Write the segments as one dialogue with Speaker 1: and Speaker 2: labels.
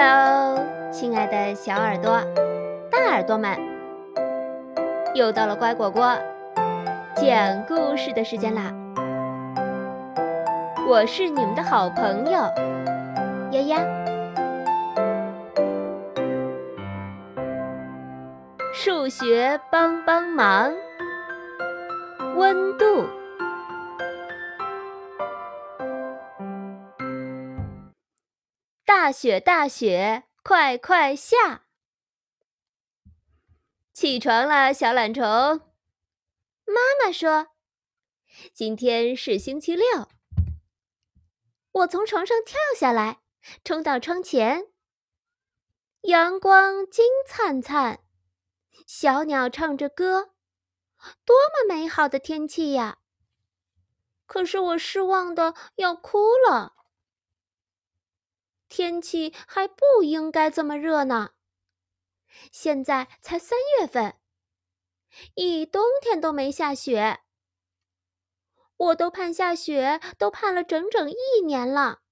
Speaker 1: Hello，亲爱的小耳朵、大耳朵们，又到了乖果果讲故事的时间啦！我是你们的好朋友丫丫。数学帮帮忙，温度。大雪，大雪，快快下！起床了，小懒虫。妈妈说：“今天是星期六。”我从床上跳下来，冲到窗前。阳光金灿灿，小鸟唱着歌，多么美好的天气呀！可是我失望的要哭了。天气还不应该这么热呢。现在才三月份，一冬天都没下雪。我都盼下雪，都盼了整整一年了。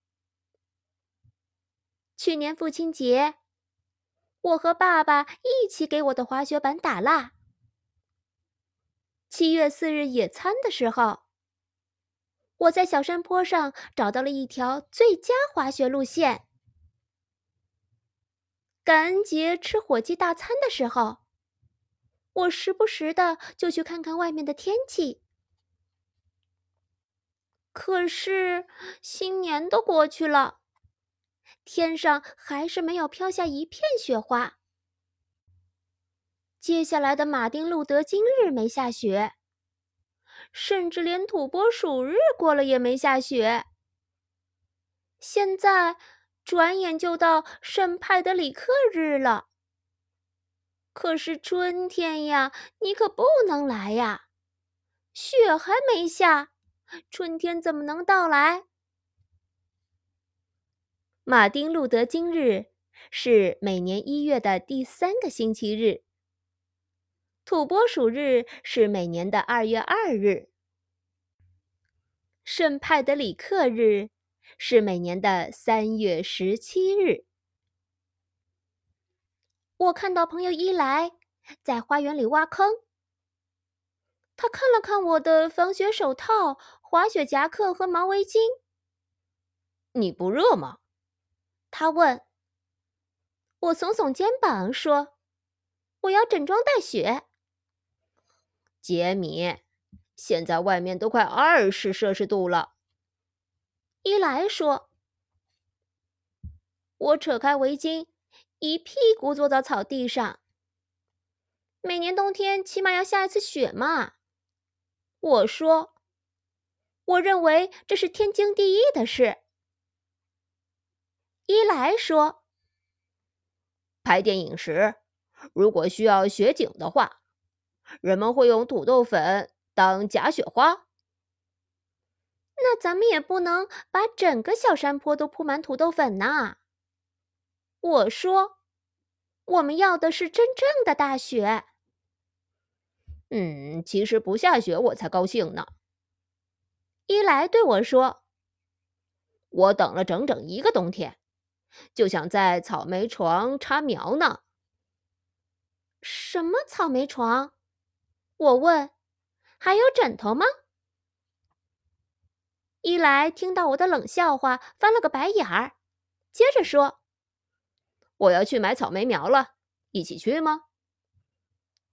Speaker 1: 去年父亲节，我和爸爸一起给我的滑雪板打蜡。七月四日野餐的时候，我在小山坡上找到了一条最佳滑雪路线。感恩节吃火鸡大餐的时候，我时不时的就去看看外面的天气。可是新年都过去了，天上还是没有飘下一片雪花。接下来的马丁路德金日没下雪，甚至连土拨鼠日过了也没下雪。现在。转眼就到圣派德里克日了。可是春天呀，你可不能来呀，雪还没下，春天怎么能到来？马丁路德金日是每年一月的第三个星期日，土拨鼠日是每年的二月二日，圣派德里克日。是每年的三月十七日。我看到朋友伊莱在花园里挖坑，他看了看我的防雪手套、滑雪夹克和毛围巾。你不热吗？他问。我耸耸肩膀说：“我要整装待雪。”杰米，现在外面都快二十摄氏度了。伊莱说：“我扯开围巾，一屁股坐到草地上。每年冬天起码要下一次雪嘛。”我说：“我认为这是天经地义的事。”伊莱说：“拍电影时，如果需要雪景的话，人们会用土豆粉当假雪花。”那咱们也不能把整个小山坡都铺满土豆粉呐。我说，我们要的是真正的大雪。嗯，其实不下雪我才高兴呢。伊莱对我说：“我等了整整一个冬天，就想在草莓床插苗呢。”什么草莓床？我问。还有枕头吗？一来听到我的冷笑话，翻了个白眼儿，接着说：“我要去买草莓苗了，一起去吗？”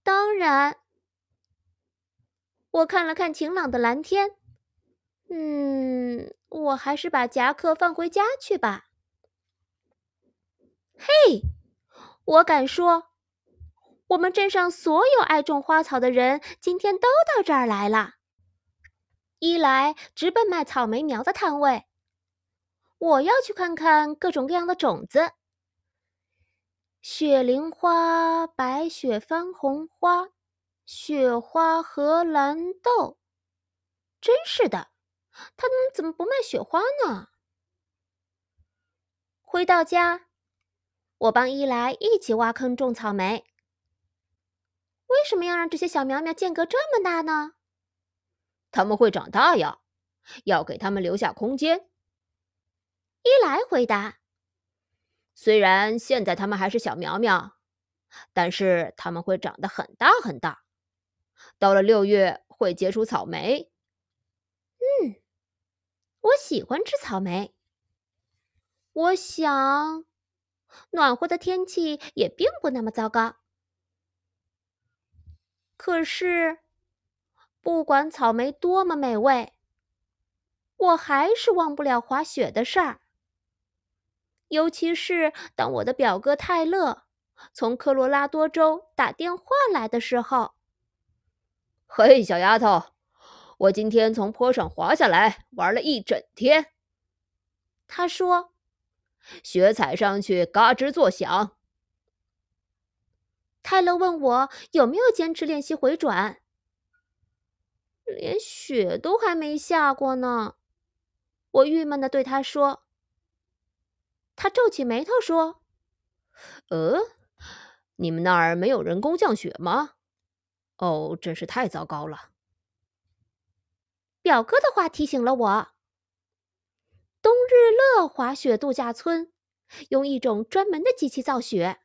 Speaker 1: 当然。我看了看晴朗的蓝天，嗯，我还是把夹克放回家去吧。嘿，我敢说，我们镇上所有爱种花草的人今天都到这儿来了。一来直奔卖草莓苗的摊位，我要去看看各种各样的种子：雪铃花、白雪番红花、雪花荷兰豆。真是的，他们怎么不卖雪花呢？回到家，我帮伊莱一起挖坑种草莓。为什么要让这些小苗苗间隔这么大呢？他们会长大呀，要给他们留下空间。伊莱回答：“
Speaker 2: 虽然现在它们还是小苗苗，但是它们会长得很大很大。到了六月，会结出草莓。
Speaker 1: 嗯，我喜欢吃草莓。我想，暖和的天气也并不那么糟糕。可是，不管草莓多么美味，我还是忘不了滑雪的事儿。尤其是当我的表哥泰勒从科罗拉多州打电话来的时候。
Speaker 2: 嘿，小丫头，我今天从坡上滑下来，玩了一整天。
Speaker 1: 他说。
Speaker 2: 雪踩上去嘎吱作响。
Speaker 1: 泰勒问我有没有坚持练习回转。连雪都还没下过呢，我郁闷的对他说。他皱起眉头说：“
Speaker 2: 呃，你们那儿没有人工降雪吗？哦，真是太糟糕了。”
Speaker 1: 表哥的话提醒了我。冬日乐滑雪度假村用一种专门的机器造雪，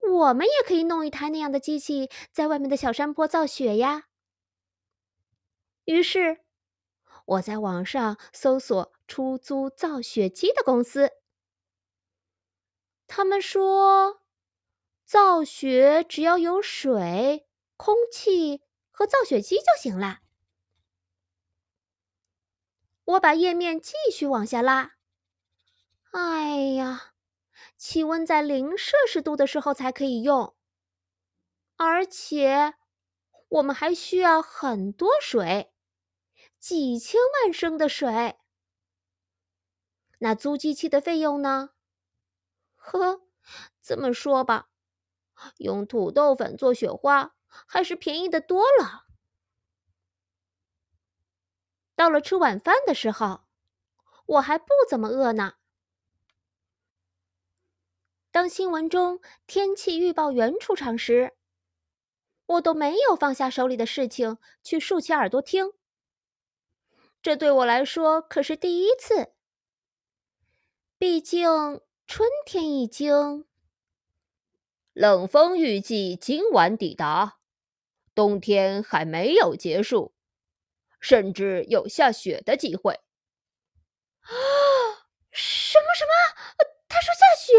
Speaker 1: 我们也可以弄一台那样的机器，在外面的小山坡造雪呀。于是，我在网上搜索出租造雪机的公司，他们说，造雪只要有水、空气和造雪机就行了。我把页面继续往下拉。哎呀，气温在零摄氏度的时候才可以用，而且我们还需要很多水，几千万升的水。那租机器的费用呢？呵，这么说吧，用土豆粉做雪花还是便宜的多了。到了吃晚饭的时候，我还不怎么饿呢。当新闻中天气预报员出场时，我都没有放下手里的事情去竖起耳朵听。这对我来说可是第一次。毕竟春天已经……
Speaker 2: 冷风预计今晚抵达，冬天还没有结束。甚至有下雪的机会。
Speaker 1: 啊！什么什么？他说下雪？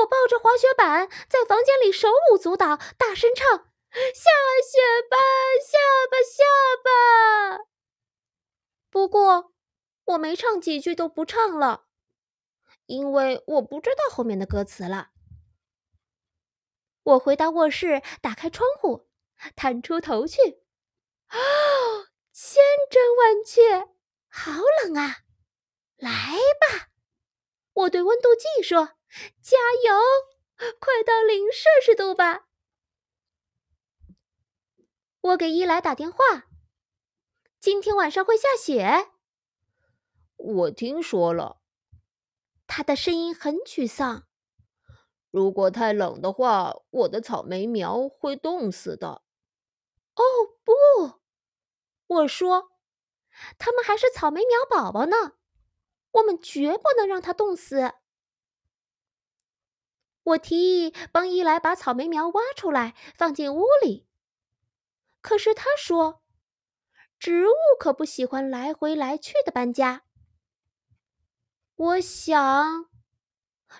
Speaker 1: 我抱着滑雪板在房间里手舞足蹈，大声唱：“下雪吧，下吧，下吧！”不过我没唱几句都不唱了，因为我不知道后面的歌词了。我回到卧室，打开窗户，探出头去。哦，千真万确，好冷啊！来吧，我对温度计说：“加油，快到零摄氏度吧！”我给伊莱打电话，今天晚上会下雪。
Speaker 2: 我听说了，
Speaker 1: 他的声音很沮丧。
Speaker 2: 如果太冷的话，我的草莓苗会冻死的。
Speaker 1: 哦，不！我说：“他们还是草莓苗宝宝呢，我们绝不能让它冻死。”我提议帮伊莱把草莓苗挖出来，放进屋里。可是他说：“植物可不喜欢来回来去的搬家。”我想，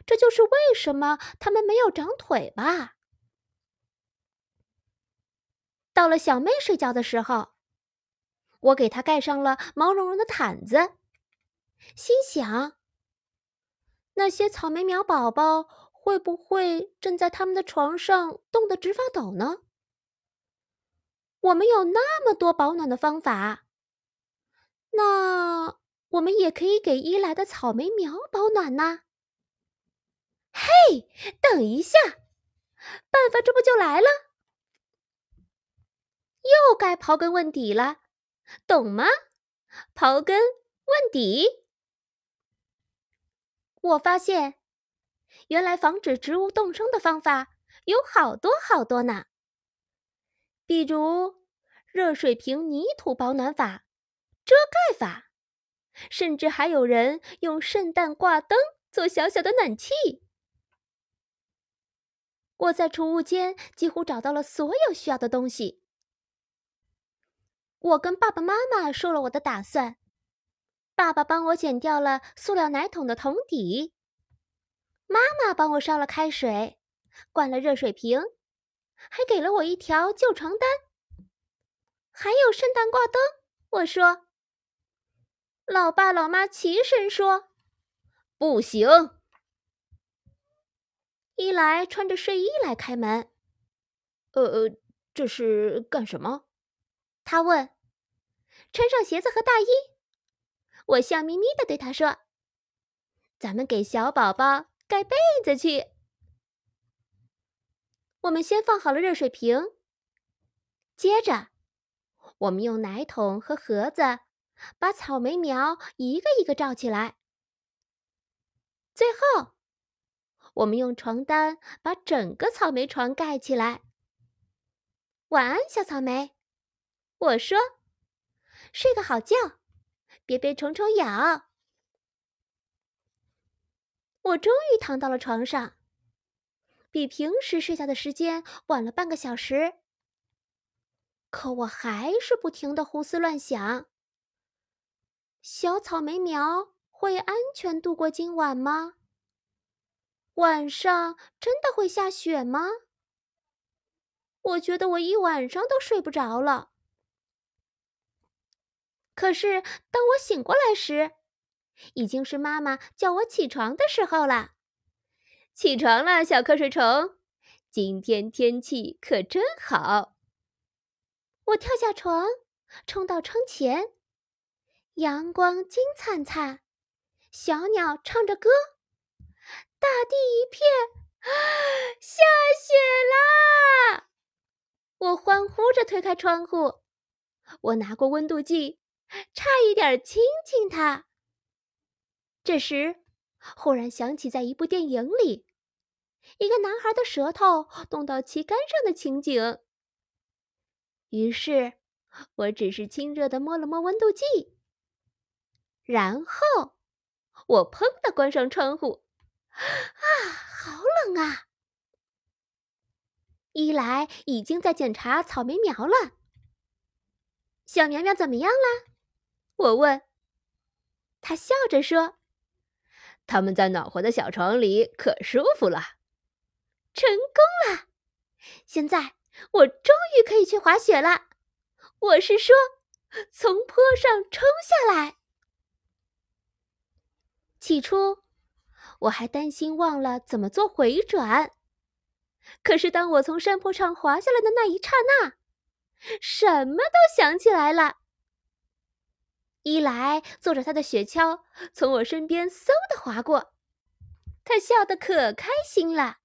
Speaker 1: 这就是为什么它们没有长腿吧。到了小妹睡觉的时候。我给她盖上了毛茸茸的毯子，心想：那些草莓苗宝宝会不会正在他们的床上冻得直发抖呢？我们有那么多保暖的方法，那我们也可以给伊莱的草莓苗保暖呢。嘿，等一下，办法这不就来了？又该刨根问底了。懂吗？刨根问底。我发现，原来防止植物冻伤的方法有好多好多呢。比如热水瓶泥土保暖法、遮盖法，甚至还有人用圣诞挂灯做小小的暖气。我在储物间几乎找到了所有需要的东西。我跟爸爸妈妈说了我的打算，爸爸帮我剪掉了塑料奶桶的桶底，妈妈帮我烧了开水，灌了热水瓶，还给了我一条旧床单，还有圣诞挂灯。我说。老爸老妈齐声说：“
Speaker 2: 不行。”
Speaker 1: 伊莱穿着睡衣来开门。
Speaker 2: 呃呃，这是干什么？
Speaker 1: 他问。穿上鞋子和大衣。我笑眯眯的对他说：“咱们给小宝宝盖被子去。”我们先放好了热水瓶，接着我们用奶桶和盒子。把草莓苗一个一个罩起来。最后，我们用床单把整个草莓床盖起来。晚安，小草莓。我说：“睡个好觉，别被虫虫咬。”我终于躺到了床上，比平时睡觉的时间晚了半个小时。可我还是不停的胡思乱想。小草莓苗会安全度过今晚吗？晚上真的会下雪吗？我觉得我一晚上都睡不着了。可是当我醒过来时，已经是妈妈叫我起床的时候了。起床了，小瞌睡虫，今天天气可真好。我跳下床，冲到窗前。阳光金灿灿，小鸟唱着歌，大地一片啊下雪啦！我欢呼着推开窗户，我拿过温度计，差一点亲亲它。这时，忽然想起在一部电影里，一个男孩的舌头冻到旗杆上的情景。于是，我只是亲热的摸了摸温度计。然后，我砰的关上窗户。啊，好冷啊！伊莱已经在检查草莓苗了。小苗苗怎么样了？我问。他笑着说：“
Speaker 2: 他们在暖和的小床里可舒服了。”
Speaker 1: 成功了！现在我终于可以去滑雪了。我是说，从坡上冲下来。起初，我还担心忘了怎么做回转。可是，当我从山坡上滑下来的那一刹那，什么都想起来了。伊莱坐着他的雪橇从我身边嗖的划过，他笑得可开心了。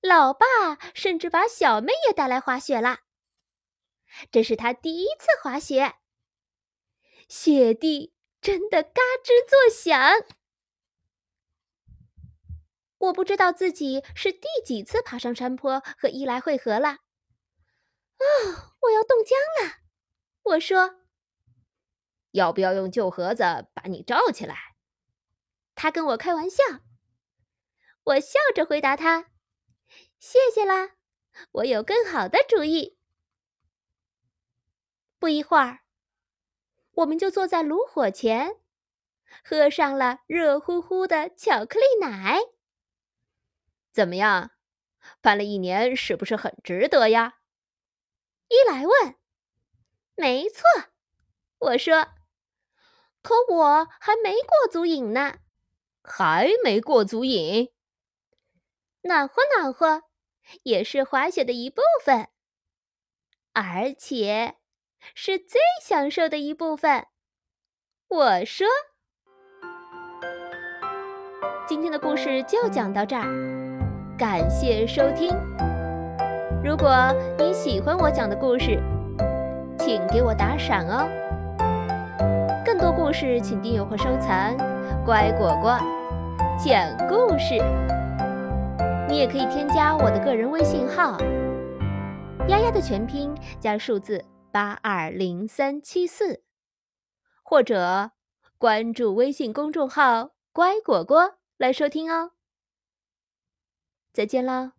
Speaker 1: 老爸甚至把小妹也带来滑雪了。这是他第一次滑雪，雪地。真的嘎吱作响。我不知道自己是第几次爬上山坡和伊莱会合了。啊，我要冻僵了！我说：“
Speaker 2: 要不要用旧盒子把你罩起来？”
Speaker 1: 他跟我开玩笑。我笑着回答他：“谢谢啦，我有更好的主意。”不一会儿。我们就坐在炉火前，喝上了热乎乎的巧克力奶。
Speaker 2: 怎么样？翻了一年，是不是很值得呀？
Speaker 1: 伊莱问。没错，我说。可我还没过足瘾呢。
Speaker 2: 还没过足瘾？
Speaker 1: 暖和暖和，也是滑雪的一部分。而且。是最享受的一部分，我说。今天的故事就讲到这儿，感谢收听。如果你喜欢我讲的故事，请给我打赏哦。更多故事，请订阅或收藏《乖果果讲故事》。你也可以添加我的个人微信号“丫丫”的全拼加数字。八二零三七四。或者关注微信公众号“乖果果”来收听哦。再见啦！